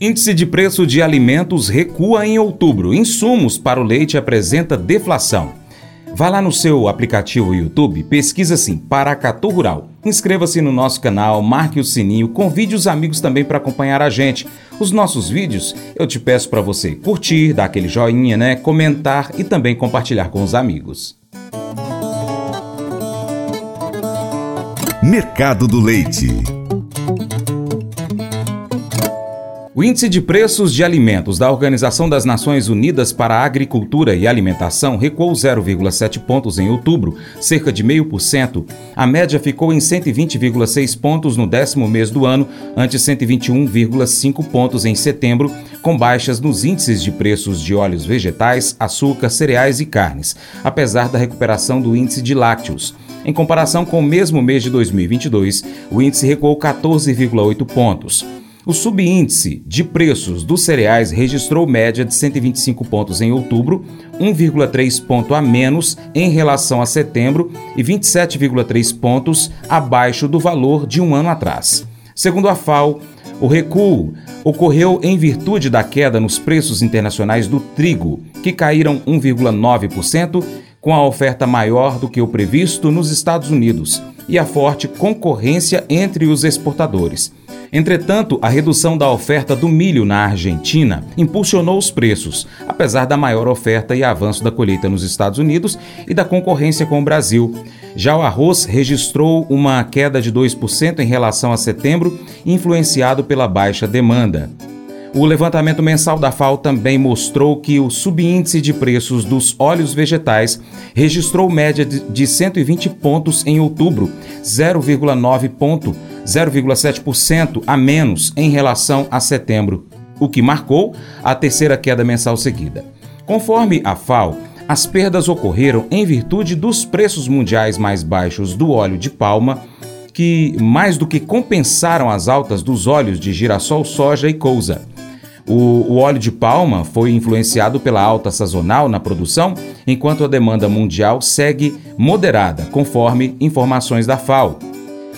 Índice de preço de alimentos recua em outubro. Insumos para o leite apresenta deflação. Vá lá no seu aplicativo YouTube, pesquisa assim, Paracatu Rural. Inscreva-se no nosso canal, marque o sininho, convide os amigos também para acompanhar a gente. Os nossos vídeos, eu te peço para você curtir, dar aquele joinha, né, comentar e também compartilhar com os amigos. Mercado do Leite. O Índice de Preços de Alimentos da Organização das Nações Unidas para a Agricultura e Alimentação recuou 0,7 pontos em outubro, cerca de 0,5%. A média ficou em 120,6 pontos no décimo mês do ano, ante 121,5 pontos em setembro, com baixas nos índices de preços de óleos vegetais, açúcar, cereais e carnes, apesar da recuperação do índice de lácteos. Em comparação com o mesmo mês de 2022, o índice recuou 14,8 pontos. O subíndice de preços dos cereais registrou média de 125 pontos em outubro, 1,3 ponto a menos em relação a setembro e 27,3 pontos abaixo do valor de um ano atrás. Segundo a FAO, o recuo ocorreu em virtude da queda nos preços internacionais do trigo, que caíram 1,9%, com a oferta maior do que o previsto nos Estados Unidos e a forte concorrência entre os exportadores. Entretanto, a redução da oferta do milho na Argentina impulsionou os preços, apesar da maior oferta e avanço da colheita nos Estados Unidos e da concorrência com o Brasil. Já o arroz registrou uma queda de 2% em relação a setembro, influenciado pela baixa demanda. O levantamento mensal da FAO também mostrou que o subíndice de preços dos óleos vegetais registrou média de 120 pontos em outubro, 0,9 ponto 0,7% a menos em relação a setembro, o que marcou a terceira queda mensal seguida. Conforme a FAO, as perdas ocorreram em virtude dos preços mundiais mais baixos do óleo de palma, que mais do que compensaram as altas dos óleos de girassol, soja e couza. O, o, óleo de palma foi influenciado pela alta sazonal na produção, enquanto a demanda mundial segue moderada, conforme informações da FAO.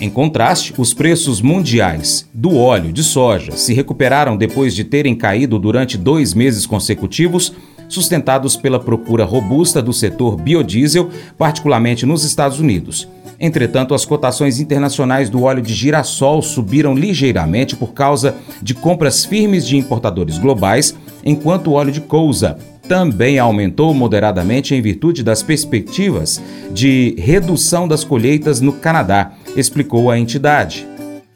Em contraste, os preços mundiais do óleo de soja se recuperaram depois de terem caído durante dois meses consecutivos, sustentados pela procura robusta do setor biodiesel, particularmente nos Estados Unidos. Entretanto, as cotações internacionais do óleo de girassol subiram ligeiramente por causa de compras firmes de importadores globais, enquanto o óleo de couza também aumentou moderadamente em virtude das perspectivas de redução das colheitas no Canadá, explicou a entidade.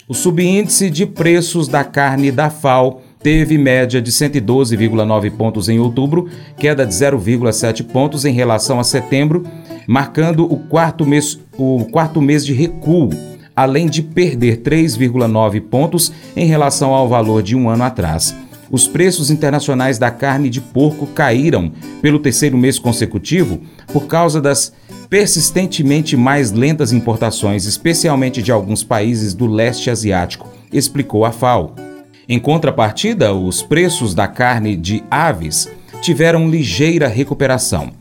O subíndice de preços da carne da FAO teve média de 112,9 pontos em outubro, queda de 0,7 pontos em relação a setembro, marcando o quarto mês, o quarto mês de recuo, além de perder 3,9 pontos em relação ao valor de um ano atrás os preços internacionais da carne de porco caíram pelo terceiro mês consecutivo por causa das persistentemente mais lentas importações, especialmente de alguns países do leste asiático, explicou a FAO. Em contrapartida, os preços da carne de aves tiveram ligeira recuperação,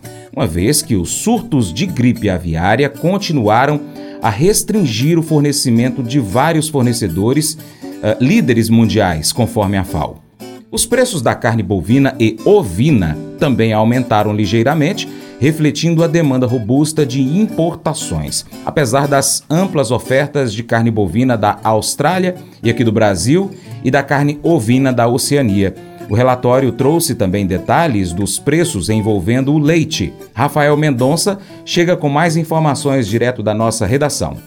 uma vez que os surtos de gripe aviária continuaram a restringir o fornecimento de vários fornecedores uh, líderes mundiais, conforme a FAO. Os preços da carne bovina e ovina também aumentaram ligeiramente, refletindo a demanda robusta de importações. Apesar das amplas ofertas de carne bovina da Austrália e aqui do Brasil e da carne ovina da Oceania. O relatório trouxe também detalhes dos preços envolvendo o leite. Rafael Mendonça chega com mais informações direto da nossa redação.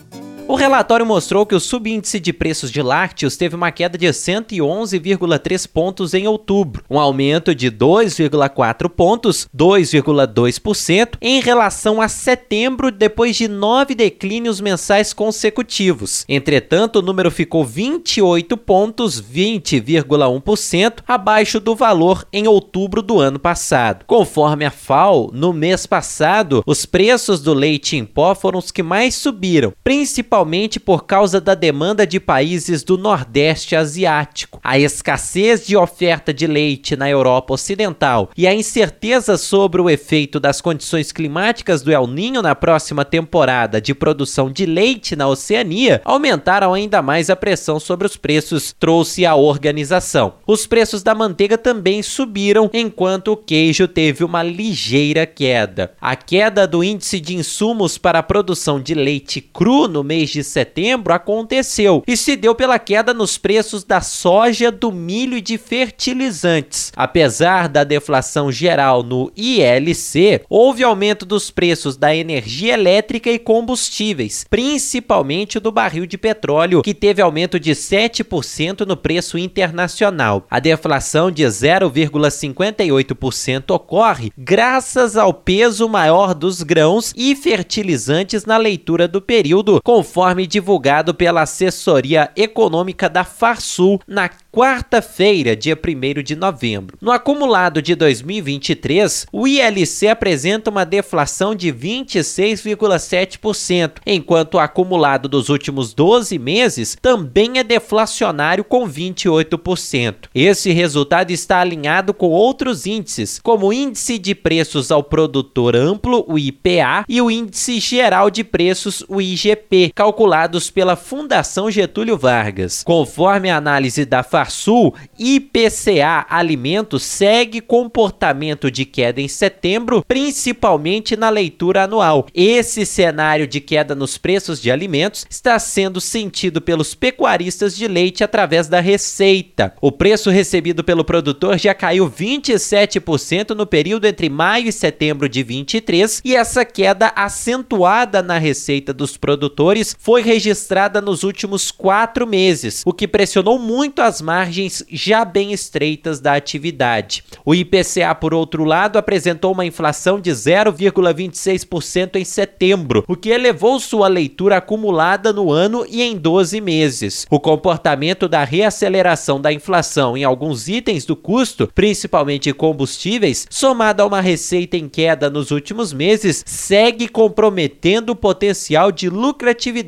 O relatório mostrou que o subíndice de preços de lácteos teve uma queda de 111,3 pontos em outubro, um aumento de 2,4 pontos, 2,2%, em relação a setembro, depois de nove declínios mensais consecutivos. Entretanto, o número ficou 28 pontos, 20,1%, abaixo do valor em outubro do ano passado. Conforme a FAO, no mês passado, os preços do leite em pó foram os que mais subiram, principalmente principalmente por causa da demanda de países do Nordeste Asiático. A escassez de oferta de leite na Europa Ocidental e a incerteza sobre o efeito das condições climáticas do El Ninho na próxima temporada de produção de leite na Oceania aumentaram ainda mais a pressão sobre os preços, trouxe a organização. Os preços da manteiga também subiram, enquanto o queijo teve uma ligeira queda. A queda do índice de insumos para a produção de leite cru no mês de setembro aconteceu e se deu pela queda nos preços da soja, do milho e de fertilizantes. Apesar da deflação geral no ILC, houve aumento dos preços da energia elétrica e combustíveis, principalmente do barril de petróleo, que teve aumento de 7% no preço internacional. A deflação de 0,58% ocorre graças ao peso maior dos grãos e fertilizantes na leitura do período, conforme divulgado pela assessoria econômica da Farsul na quarta-feira, dia 1 de novembro. No acumulado de 2023, o ILC apresenta uma deflação de 26,7%, enquanto o acumulado dos últimos 12 meses também é deflacionário com 28%. Esse resultado está alinhado com outros índices, como o índice de preços ao produtor amplo, o IPA, e o índice geral de preços, o IGP, calculados pela Fundação Getúlio Vargas. Conforme a análise da Farsul, IPCA Alimentos segue comportamento de queda em setembro, principalmente na leitura anual. Esse cenário de queda nos preços de alimentos está sendo sentido pelos pecuaristas de leite através da receita. O preço recebido pelo produtor já caiu 27% no período entre maio e setembro de 23 e essa queda acentuada na receita dos produtores foi registrada nos últimos quatro meses, o que pressionou muito as margens já bem estreitas da atividade. O IPCA, por outro lado, apresentou uma inflação de 0,26% em setembro, o que elevou sua leitura acumulada no ano e em 12 meses. O comportamento da reaceleração da inflação em alguns itens do custo, principalmente combustíveis, somado a uma receita em queda nos últimos meses, segue comprometendo o potencial de lucratividade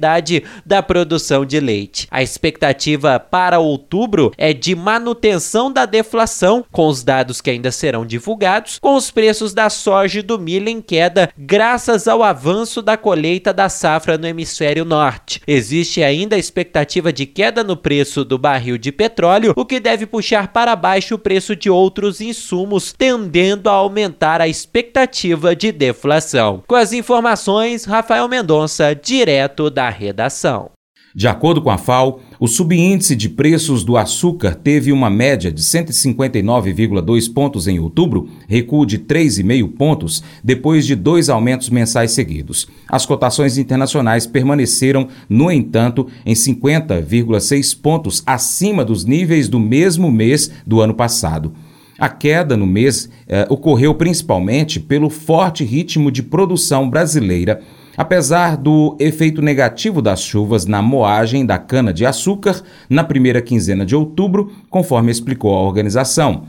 da produção de leite. A expectativa para outubro é de manutenção da deflação, com os dados que ainda serão divulgados, com os preços da soja e do milho em queda, graças ao avanço da colheita da safra no hemisfério norte. Existe ainda a expectativa de queda no preço do barril de petróleo, o que deve puxar para baixo o preço de outros insumos, tendendo a aumentar a expectativa de deflação. Com as informações, Rafael Mendonça, direto da redação. De acordo com a FAO, o subíndice de preços do açúcar teve uma média de 159,2 pontos em outubro, recuo de 3,5 pontos, depois de dois aumentos mensais seguidos. As cotações internacionais permaneceram, no entanto, em 50,6 pontos acima dos níveis do mesmo mês do ano passado. A queda no mês eh, ocorreu principalmente pelo forte ritmo de produção brasileira Apesar do efeito negativo das chuvas na moagem da cana-de-açúcar na primeira quinzena de outubro, conforme explicou a organização,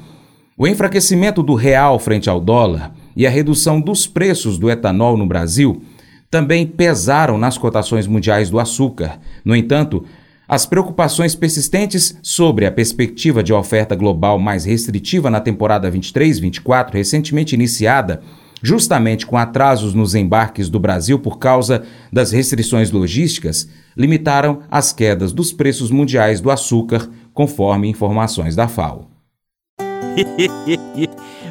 o enfraquecimento do real frente ao dólar e a redução dos preços do etanol no Brasil também pesaram nas cotações mundiais do açúcar. No entanto, as preocupações persistentes sobre a perspectiva de oferta global mais restritiva na temporada 23-24, recentemente iniciada, justamente com atrasos nos embarques do Brasil por causa das restrições logísticas, limitaram as quedas dos preços mundiais do açúcar, conforme informações da FAO.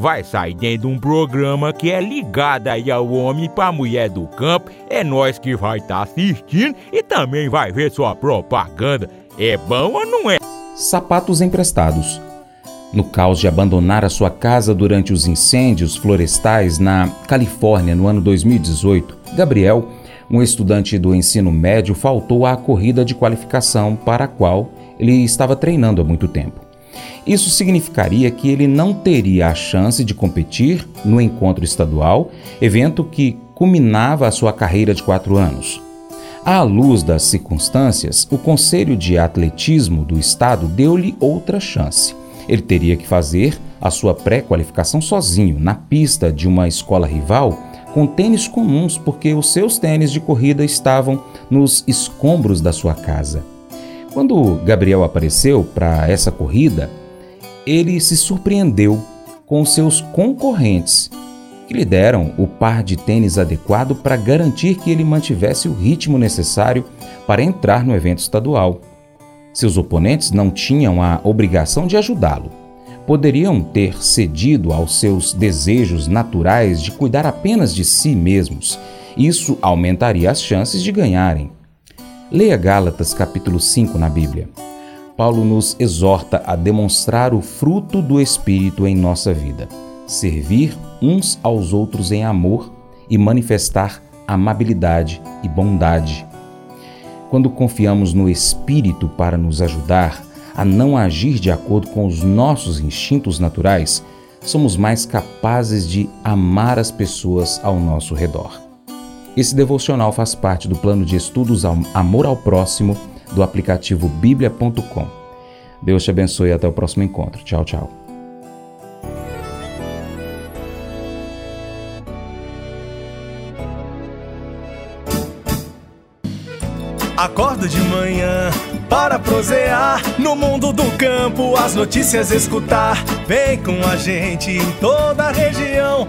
vai sair dentro de um programa que é ligado aí ao homem para mulher do campo. É nós que vai estar tá assistindo e também vai ver sua propaganda. É bom ou não é? Sapatos emprestados. No caos de abandonar a sua casa durante os incêndios florestais na Califórnia no ano 2018, Gabriel Um estudante do ensino médio faltou à corrida de qualificação para a qual ele estava treinando há muito tempo. Isso significaria que ele não teria a chance de competir no encontro estadual, evento que culminava a sua carreira de quatro anos. À luz das circunstâncias, o Conselho de Atletismo do Estado deu-lhe outra chance. Ele teria que fazer a sua pré-qualificação sozinho, na pista de uma escola rival, com tênis comuns, porque os seus tênis de corrida estavam nos escombros da sua casa. Quando Gabriel apareceu para essa corrida, ele se surpreendeu com seus concorrentes, que lhe deram o par de tênis adequado para garantir que ele mantivesse o ritmo necessário para entrar no evento estadual. Seus oponentes não tinham a obrigação de ajudá-lo. Poderiam ter cedido aos seus desejos naturais de cuidar apenas de si mesmos. Isso aumentaria as chances de ganharem. Leia Gálatas capítulo 5 na Bíblia. Paulo nos exorta a demonstrar o fruto do Espírito em nossa vida, servir uns aos outros em amor e manifestar amabilidade e bondade. Quando confiamos no Espírito para nos ajudar a não agir de acordo com os nossos instintos naturais, somos mais capazes de amar as pessoas ao nosso redor. Esse devocional faz parte do plano de estudos Amor ao Próximo do aplicativo bíblia.com. Deus te abençoe e até o próximo encontro. Tchau, tchau. Acordo de manhã para prosear no mundo do campo, as notícias escutar. Vem com a gente em toda a região